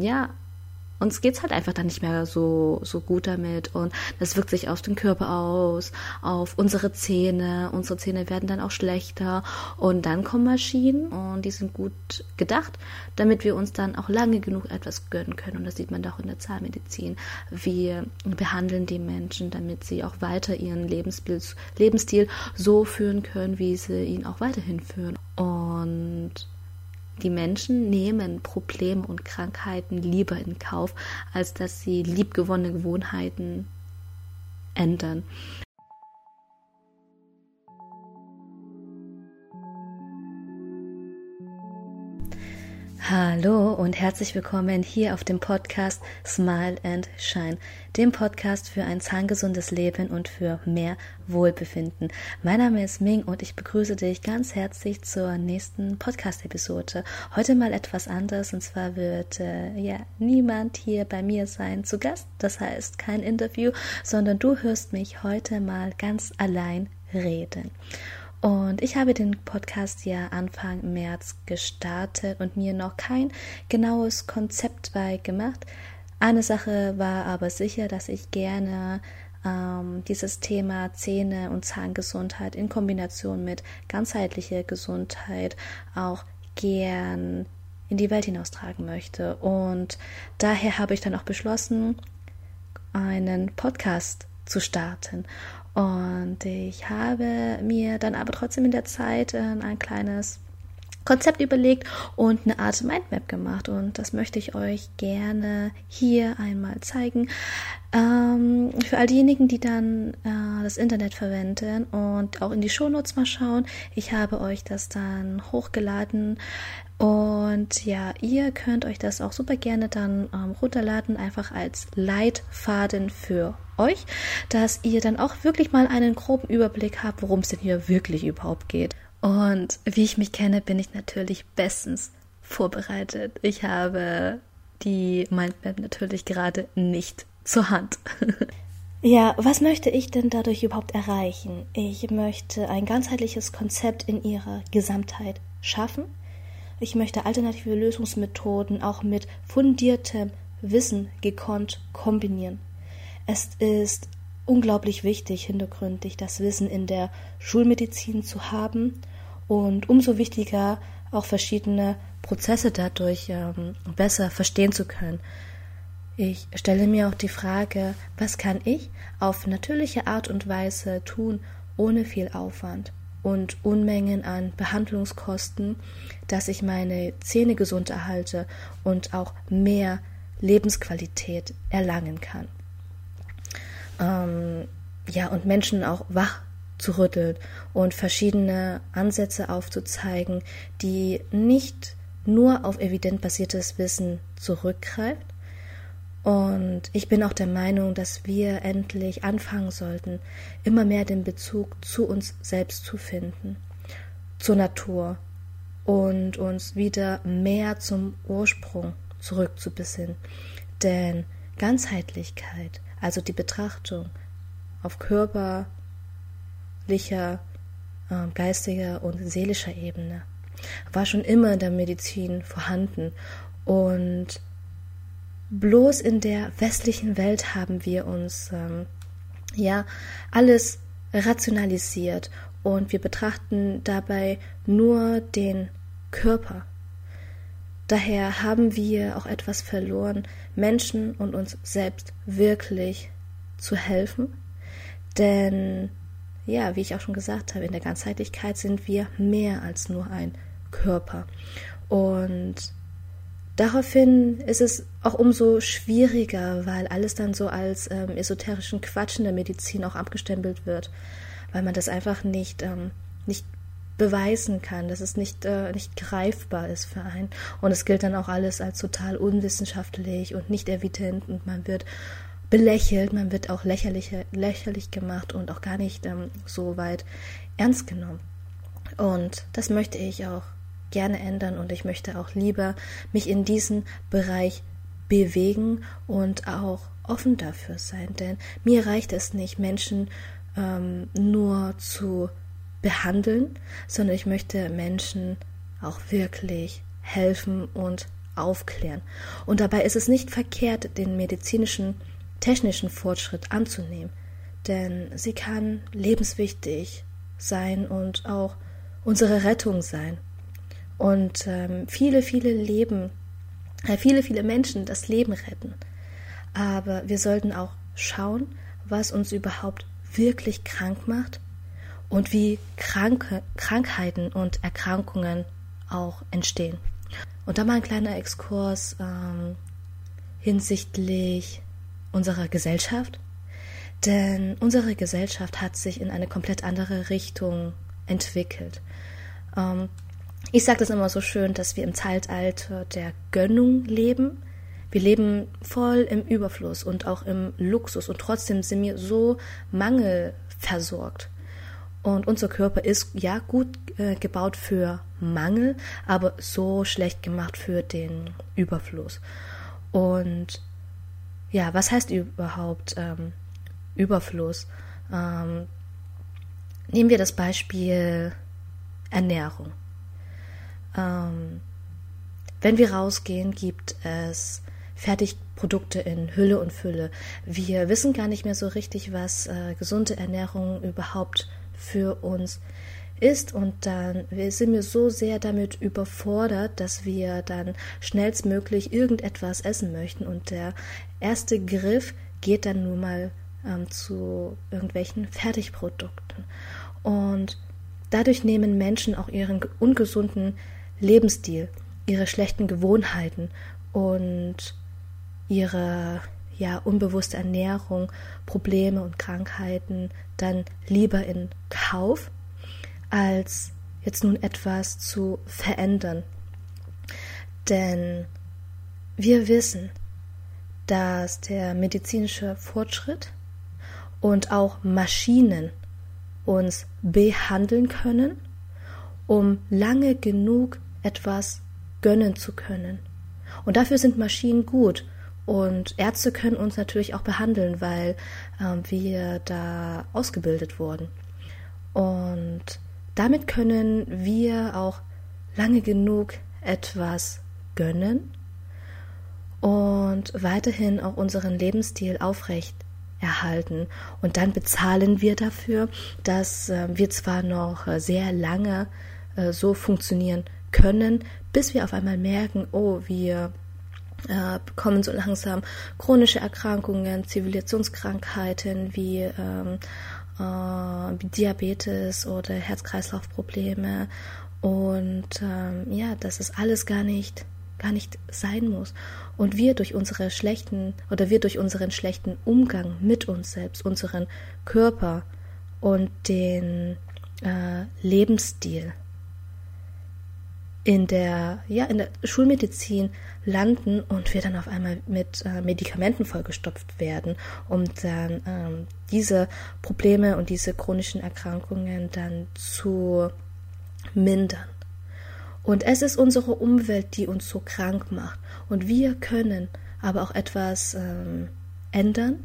ja, uns geht's halt einfach dann nicht mehr so, so gut damit und das wirkt sich auf den Körper aus, auf unsere Zähne. Unsere Zähne werden dann auch schlechter und dann kommen Maschinen und die sind gut gedacht, damit wir uns dann auch lange genug etwas gönnen können und das sieht man doch in der Zahnmedizin. Wir behandeln die Menschen, damit sie auch weiter ihren Lebensstil so führen können, wie sie ihn auch weiterhin führen. Und die Menschen nehmen Probleme und Krankheiten lieber in Kauf, als dass sie liebgewonnene Gewohnheiten ändern. Hallo und herzlich willkommen hier auf dem Podcast Smile and Shine, dem Podcast für ein zahngesundes Leben und für mehr Wohlbefinden. Mein Name ist Ming und ich begrüße dich ganz herzlich zur nächsten Podcast-Episode. Heute mal etwas anders und zwar wird äh, ja niemand hier bei mir sein zu Gast, das heißt kein Interview, sondern du hörst mich heute mal ganz allein reden. Und ich habe den Podcast ja Anfang März gestartet und mir noch kein genaues Konzept bei gemacht. Eine Sache war aber sicher, dass ich gerne ähm, dieses Thema Zähne und Zahngesundheit in Kombination mit ganzheitlicher Gesundheit auch gern in die Welt hinaustragen möchte. Und daher habe ich dann auch beschlossen, einen Podcast zu starten. Und ich habe mir dann aber trotzdem in der Zeit äh, ein kleines Konzept überlegt und eine Art Mindmap gemacht. Und das möchte ich euch gerne hier einmal zeigen. Ähm, für all diejenigen, die dann äh, das Internet verwenden und auch in die Shownotes mal schauen. Ich habe euch das dann hochgeladen und ja, ihr könnt euch das auch super gerne dann ähm, runterladen, einfach als Leitfaden für euch, dass ihr dann auch wirklich mal einen groben Überblick habt, worum es denn hier wirklich überhaupt geht. Und wie ich mich kenne, bin ich natürlich bestens vorbereitet. Ich habe die Mindmap natürlich gerade nicht zur Hand. Ja, was möchte ich denn dadurch überhaupt erreichen? Ich möchte ein ganzheitliches Konzept in ihrer Gesamtheit schaffen. Ich möchte alternative Lösungsmethoden auch mit fundiertem Wissen gekonnt kombinieren. Es ist unglaublich wichtig, hintergründig das Wissen in der Schulmedizin zu haben und umso wichtiger auch verschiedene Prozesse dadurch ähm, besser verstehen zu können. Ich stelle mir auch die Frage, was kann ich auf natürliche Art und Weise tun, ohne viel Aufwand und Unmengen an Behandlungskosten, dass ich meine Zähne gesund erhalte und auch mehr Lebensqualität erlangen kann ähm, ja, und Menschen auch wach zu rütteln und verschiedene Ansätze aufzuzeigen, die nicht nur auf evidentbasiertes Wissen zurückgreift. Und ich bin auch der Meinung, dass wir endlich anfangen sollten, immer mehr den Bezug zu uns selbst zu finden, zur Natur und uns wieder mehr zum Ursprung zurückzubesinnen. Denn Ganzheitlichkeit also die Betrachtung auf körperlicher, äh, geistiger und seelischer Ebene, war schon immer in der Medizin vorhanden und bloß in der westlichen Welt haben wir uns ähm, ja alles rationalisiert und wir betrachten dabei nur den Körper. Daher haben wir auch etwas verloren, Menschen und uns selbst wirklich zu helfen. Denn, ja, wie ich auch schon gesagt habe, in der Ganzheitlichkeit sind wir mehr als nur ein Körper. Und daraufhin ist es auch umso schwieriger, weil alles dann so als ähm, esoterischen Quatsch in der Medizin auch abgestempelt wird, weil man das einfach nicht, ähm, nicht beweisen kann, dass es nicht, äh, nicht greifbar ist für einen. Und es gilt dann auch alles als total unwissenschaftlich und nicht evident und man wird belächelt, man wird auch lächerlich, lächerlich gemacht und auch gar nicht ähm, so weit ernst genommen. Und das möchte ich auch gerne ändern und ich möchte auch lieber mich in diesen Bereich bewegen und auch offen dafür sein, denn mir reicht es nicht, Menschen ähm, nur zu behandeln, sondern ich möchte Menschen auch wirklich helfen und aufklären. Und dabei ist es nicht verkehrt, den medizinischen, technischen Fortschritt anzunehmen, denn sie kann lebenswichtig sein und auch unsere Rettung sein. Und ähm, viele, viele Leben, äh, viele, viele Menschen das Leben retten. Aber wir sollten auch schauen, was uns überhaupt wirklich krank macht und wie Kranke, Krankheiten und Erkrankungen auch entstehen. Und da mal ein kleiner Exkurs ähm, hinsichtlich unserer Gesellschaft. Denn unsere Gesellschaft hat sich in eine komplett andere Richtung entwickelt. Ähm, ich sage das immer so schön, dass wir im Zeitalter der Gönnung leben. Wir leben voll im Überfluss und auch im Luxus und trotzdem sind wir so mangelversorgt. Und unser Körper ist ja gut äh, gebaut für Mangel, aber so schlecht gemacht für den Überfluss. Und ja, was heißt überhaupt ähm, Überfluss? Ähm, nehmen wir das Beispiel Ernährung. Ähm, wenn wir rausgehen, gibt es Fertigprodukte in Hülle und Fülle. Wir wissen gar nicht mehr so richtig, was äh, gesunde Ernährung überhaupt für uns ist. Und dann sind wir so sehr damit überfordert, dass wir dann schnellstmöglich irgendetwas essen möchten. Und der erste Griff geht dann nun mal ähm, zu irgendwelchen Fertigprodukten. Und dadurch nehmen Menschen auch ihren ungesunden Lebensstil, ihre schlechten Gewohnheiten und ihre ja unbewusste Ernährung, Probleme und Krankheiten dann lieber in Kauf, als jetzt nun etwas zu verändern. Denn wir wissen, dass der medizinische Fortschritt und auch Maschinen uns behandeln können, um lange genug etwas gönnen zu können. Und dafür sind Maschinen gut und Ärzte können uns natürlich auch behandeln, weil äh, wir da ausgebildet wurden. Und damit können wir auch lange genug etwas gönnen und weiterhin auch unseren Lebensstil aufrecht erhalten. Und dann bezahlen wir dafür, dass äh, wir zwar noch äh, sehr lange äh, so funktionieren können, bis wir auf einmal merken, oh, wir äh, bekommen so langsam chronische Erkrankungen, Zivilisationskrankheiten wie, ähm, äh, Diabetes oder Herz-Kreislauf-Probleme. Und ähm, ja, dass es alles gar nicht gar nicht sein muss. Und wir durch unsere schlechten oder wir durch unseren schlechten Umgang mit uns selbst, unseren Körper und den äh, Lebensstil in der, ja, in der Schulmedizin landen und wir dann auf einmal mit äh, Medikamenten vollgestopft werden, um dann ähm, diese Probleme und diese chronischen Erkrankungen dann zu mindern. Und es ist unsere Umwelt, die uns so krank macht. Und wir können aber auch etwas ähm, ändern,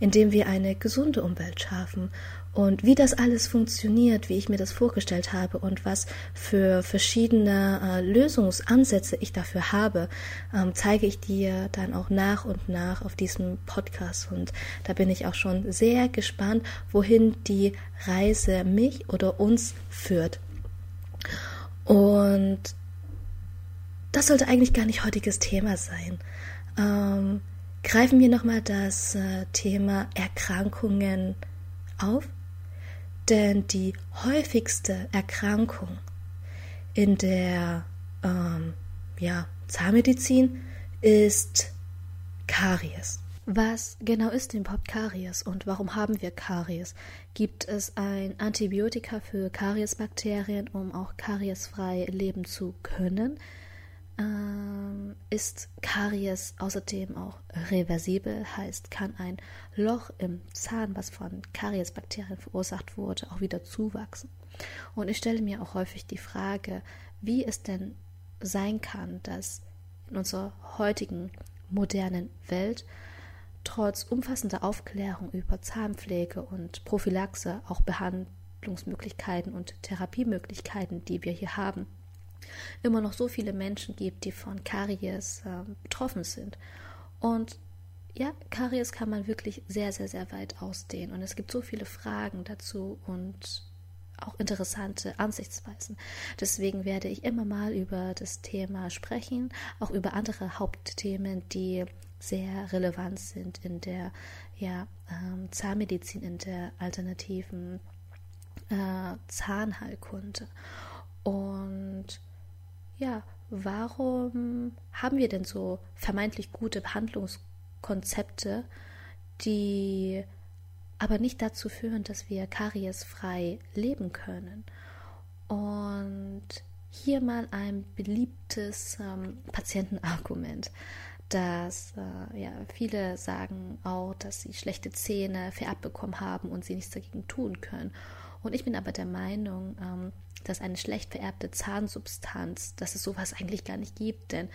indem wir eine gesunde Umwelt schaffen und wie das alles funktioniert, wie ich mir das vorgestellt habe und was für verschiedene äh, Lösungsansätze ich dafür habe, ähm, zeige ich dir dann auch nach und nach auf diesem Podcast. Und da bin ich auch schon sehr gespannt, wohin die Reise mich oder uns führt. Und das sollte eigentlich gar nicht heutiges Thema sein. Ähm, greifen wir nochmal das äh, Thema Erkrankungen auf denn die häufigste Erkrankung in der ähm, ja, Zahnmedizin ist Karies. Was genau ist denn überhaupt Karies und warum haben wir Karies? Gibt es ein Antibiotika für Kariesbakterien, um auch kariesfrei leben zu können? Ähm, ist Karies außerdem auch reversibel, heißt, kann ein Loch im Zahn, was von Kariesbakterien verursacht wurde, auch wieder zuwachsen. Und ich stelle mir auch häufig die Frage, wie es denn sein kann, dass in unserer heutigen modernen Welt trotz umfassender Aufklärung über Zahnpflege und Prophylaxe auch Behandlungsmöglichkeiten und Therapiemöglichkeiten, die wir hier haben, immer noch so viele Menschen gibt, die von Karies äh, betroffen sind. Und ja, Karies kann man wirklich sehr, sehr, sehr weit ausdehnen. Und es gibt so viele Fragen dazu und auch interessante Ansichtsweisen. Deswegen werde ich immer mal über das Thema sprechen, auch über andere Hauptthemen, die sehr relevant sind in der ja, ähm, Zahnmedizin, in der alternativen äh, Zahnheilkunde. Und ja, warum haben wir denn so vermeintlich gute Behandlungskonzepte, die aber nicht dazu führen, dass wir kariesfrei leben können? Und hier mal ein beliebtes ähm, Patientenargument, dass äh, ja, viele sagen auch, dass sie schlechte Zähne vererbt bekommen haben und sie nichts dagegen tun können. Und ich bin aber der Meinung, ähm, dass eine schlecht vererbte Zahnsubstanz, dass es sowas eigentlich gar nicht gibt, denn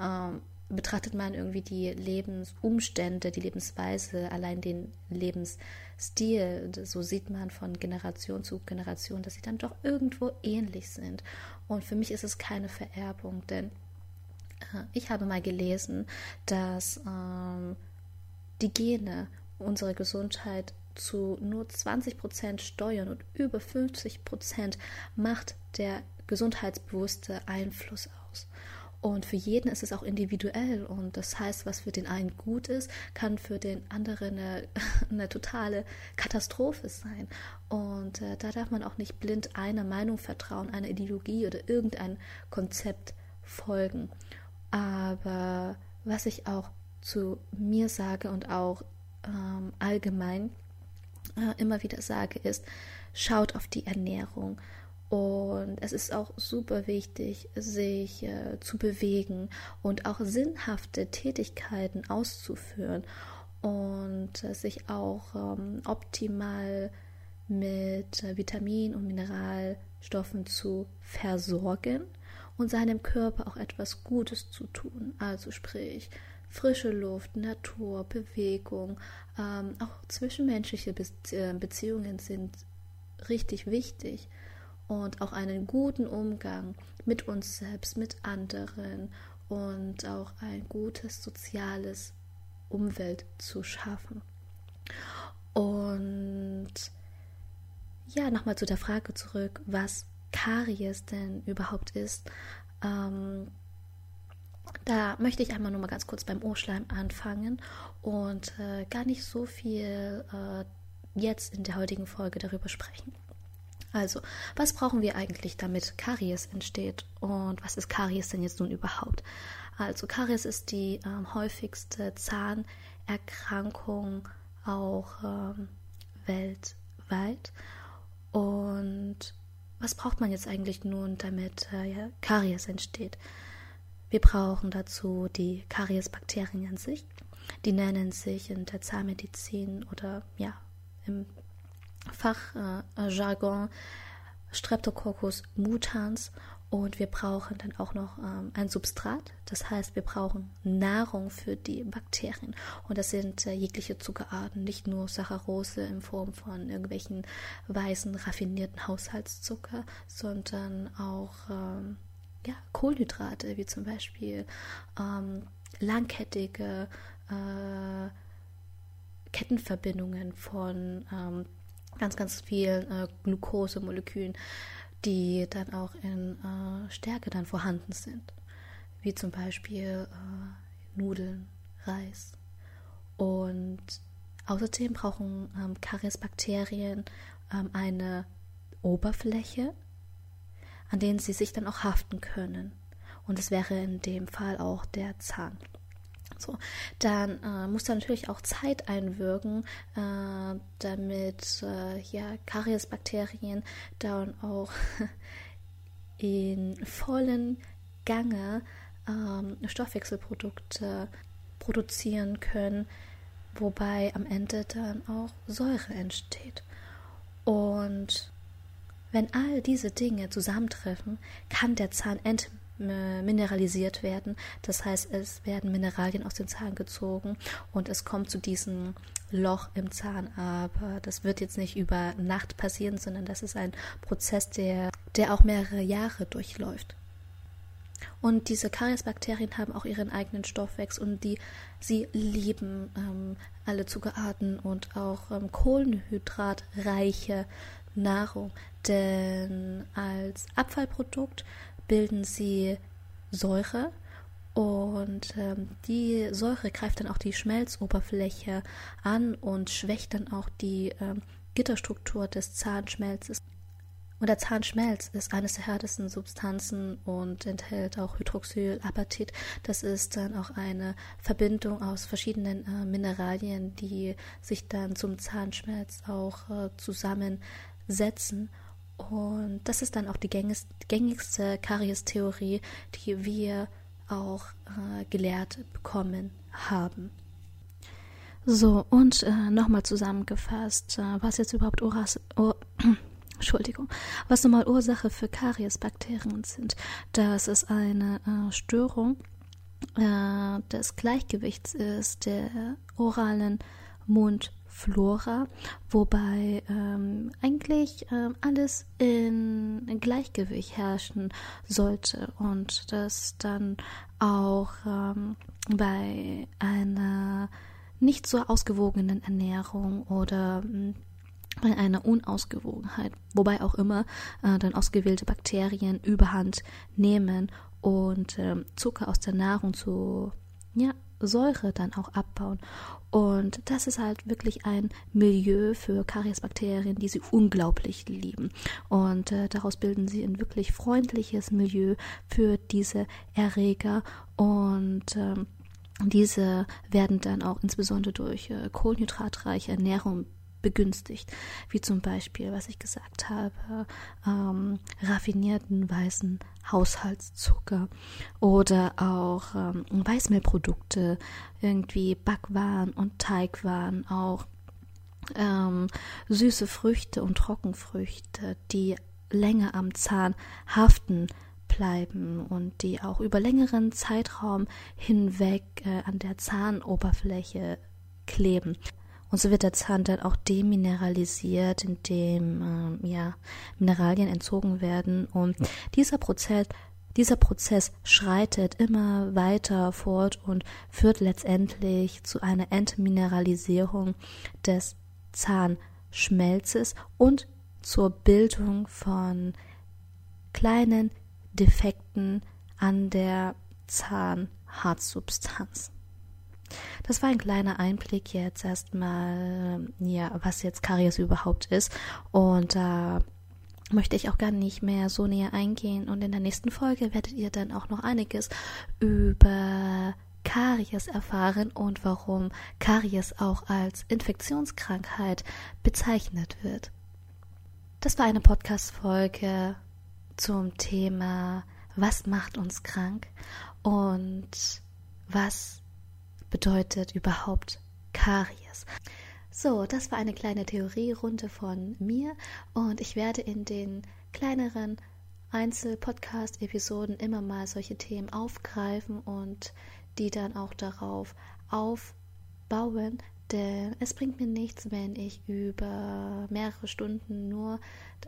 ähm, betrachtet man irgendwie die Lebensumstände, die Lebensweise, allein den Lebensstil, so sieht man von Generation zu Generation, dass sie dann doch irgendwo ähnlich sind. Und für mich ist es keine Vererbung, denn äh, ich habe mal gelesen, dass ähm, die Gene unsere Gesundheit zu nur 20 Prozent steuern und über 50 Prozent macht der gesundheitsbewusste Einfluss aus. Und für jeden ist es auch individuell. Und das heißt, was für den einen gut ist, kann für den anderen eine, eine totale Katastrophe sein. Und äh, da darf man auch nicht blind einer Meinung vertrauen, einer Ideologie oder irgendein Konzept folgen. Aber was ich auch zu mir sage und auch ähm, allgemein äh, immer wieder sage, ist, schaut auf die Ernährung. Und es ist auch super wichtig, sich äh, zu bewegen und auch sinnhafte Tätigkeiten auszuführen und äh, sich auch ähm, optimal mit äh, Vitamin- und Mineralstoffen zu versorgen und seinem Körper auch etwas Gutes zu tun. Also sprich, frische Luft, Natur, Bewegung, ähm, auch zwischenmenschliche äh, Beziehungen sind richtig wichtig und auch einen guten Umgang mit uns selbst, mit anderen und auch ein gutes soziales Umwelt zu schaffen. Und ja, nochmal zu der Frage zurück, was Karies denn überhaupt ist. Ähm, da möchte ich einmal nur mal ganz kurz beim Ohrschleim anfangen und äh, gar nicht so viel äh, jetzt in der heutigen Folge darüber sprechen. Also, was brauchen wir eigentlich, damit Karies entsteht? Und was ist Karies denn jetzt nun überhaupt? Also, Karies ist die ähm, häufigste Zahnerkrankung auch ähm, weltweit. Und was braucht man jetzt eigentlich nun, damit äh, ja, Karies entsteht? Wir brauchen dazu die Kariesbakterien an sich. Die nennen sich in der Zahnmedizin oder ja im Fachjargon äh, Streptococcus mutans und wir brauchen dann auch noch ähm, ein Substrat. Das heißt, wir brauchen Nahrung für die Bakterien. Und das sind äh, jegliche Zuckerarten, nicht nur Saccharose in Form von irgendwelchen weißen, raffinierten Haushaltszucker, sondern auch ähm, ja, Kohlenhydrate, wie zum Beispiel ähm, langkettige äh, Kettenverbindungen von ähm, ganz, ganz vielen äh, Glukosemolekülen, die dann auch in äh, Stärke dann vorhanden sind, wie zum Beispiel äh, Nudeln, Reis. Und außerdem brauchen ähm, Kariesbakterien ähm, eine Oberfläche, an denen sie sich dann auch haften können. Und es wäre in dem Fall auch der Zahn. So, dann äh, muss da natürlich auch Zeit einwirken, äh, damit äh, ja, Kariesbakterien dann auch in vollen Gange ähm, Stoffwechselprodukte produzieren können, wobei am Ende dann auch Säure entsteht. Und wenn all diese Dinge zusammentreffen, kann der Zahn entmineralisiert werden. Das heißt, es werden Mineralien aus dem Zahn gezogen und es kommt zu diesem Loch im Zahn. Aber das wird jetzt nicht über Nacht passieren, sondern das ist ein Prozess, der, der auch mehrere Jahre durchläuft. Und diese Kariesbakterien haben auch ihren eigenen Stoffwechsel und die sie lieben ähm, alle Zuckerarten und auch ähm, kohlenhydratreiche Nahrung. Denn als Abfallprodukt bilden sie Säure und ähm, die Säure greift dann auch die Schmelzoberfläche an und schwächt dann auch die ähm, Gitterstruktur des Zahnschmelzes. Und der Zahnschmelz ist eines der härtesten Substanzen und enthält auch Hydroxylapatit. Das ist dann auch eine Verbindung aus verschiedenen äh, Mineralien, die sich dann zum Zahnschmelz auch äh, zusammensetzen. Und das ist dann auch die gängigste Karies-Theorie, die wir auch äh, gelehrt bekommen haben. So, und äh, nochmal zusammengefasst, äh, was jetzt überhaupt Oras, Or Entschuldigung, was normal Ursache für Kariesbakterien sind. Das ist eine äh, Störung äh, des Gleichgewichts ist der oralen Mundflora, wobei ähm, eigentlich äh, alles in, Gleichgewicht herrschen sollte und das dann auch ähm, bei einer nicht so ausgewogenen Ernährung oder hm, bei einer Unausgewogenheit, wobei auch immer äh, dann ausgewählte Bakterien überhand nehmen und äh, Zucker aus der Nahrung zu ja, Säure dann auch abbauen. Und das ist halt wirklich ein Milieu für Kariesbakterien, die sie unglaublich lieben. Und äh, daraus bilden sie ein wirklich freundliches Milieu für diese Erreger. Und ähm, diese werden dann auch insbesondere durch äh, kohlenhydratreiche Ernährung begünstigt, wie zum Beispiel, was ich gesagt habe, ähm, raffinierten weißen Haushaltszucker oder auch ähm, Weißmehlprodukte, irgendwie Backwaren und Teigwaren, auch ähm, süße Früchte und Trockenfrüchte, die länger am Zahn haften bleiben und die auch über längeren Zeitraum hinweg äh, an der Zahnoberfläche kleben. Und so wird der Zahn dann auch demineralisiert, indem ähm, ja, Mineralien entzogen werden. Und dieser Prozess, dieser Prozess schreitet immer weiter fort und führt letztendlich zu einer Entmineralisierung des Zahnschmelzes und zur Bildung von kleinen Defekten an der Zahnharzsubstanz. Das war ein kleiner Einblick jetzt erstmal, ja, was jetzt Karies überhaupt ist. Und da äh, möchte ich auch gar nicht mehr so näher eingehen. Und in der nächsten Folge werdet ihr dann auch noch einiges über Karies erfahren und warum Karies auch als Infektionskrankheit bezeichnet wird. Das war eine Podcast-Folge zum Thema Was macht uns krank und was bedeutet überhaupt Karies? So, das war eine kleine Theorierunde von mir und ich werde in den kleineren Einzel-Podcast-Episoden immer mal solche Themen aufgreifen und die dann auch darauf aufbauen, denn es bringt mir nichts, wenn ich über mehrere Stunden nur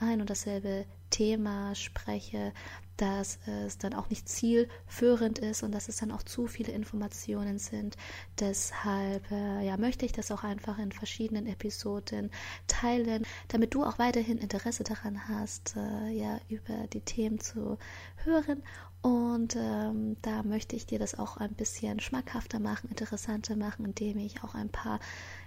ein und dasselbe Thema spreche, dass es dann auch nicht zielführend ist und dass es dann auch zu viele Informationen sind. Deshalb äh, ja, möchte ich das auch einfach in verschiedenen Episoden teilen, damit du auch weiterhin Interesse daran hast, äh, ja, über die Themen zu hören. Und ähm, da möchte ich dir das auch ein bisschen schmackhafter machen, interessanter machen, indem ich auch ein paar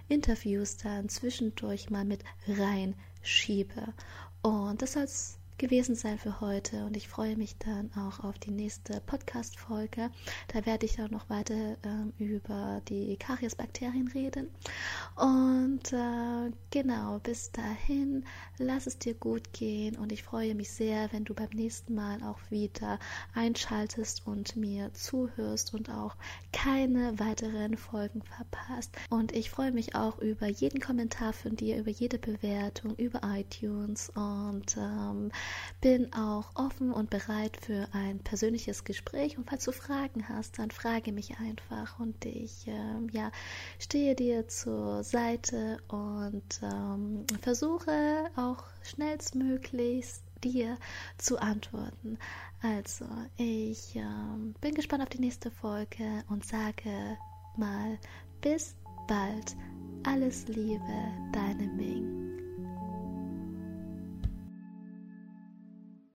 Interviews dann zwischendurch mal mit reinschiebe. Und das soll es gewesen sein für heute und ich freue mich dann auch auf die nächste Podcast-Folge. Da werde ich dann noch weiter ähm, über die Kariesbakterien reden. Und äh, genau, bis dahin, lass es dir gut gehen und ich freue mich sehr, wenn du beim nächsten Mal auch wieder einschaltest und mir zuhörst und auch keine weiteren Folgen verpasst. Und ich freue mich auch über jeden Kommentar von dir, über jede Bewertung, über iTunes und ähm, bin auch offen und bereit für ein persönliches Gespräch. Und falls du Fragen hast, dann frage mich einfach und ich ähm, ja, stehe dir zur Seite und ähm, versuche auch schnellstmöglichst dir zu antworten. Also, ich äh, bin gespannt auf die nächste Folge und sage mal bis bald. Alles Liebe, deine Ming.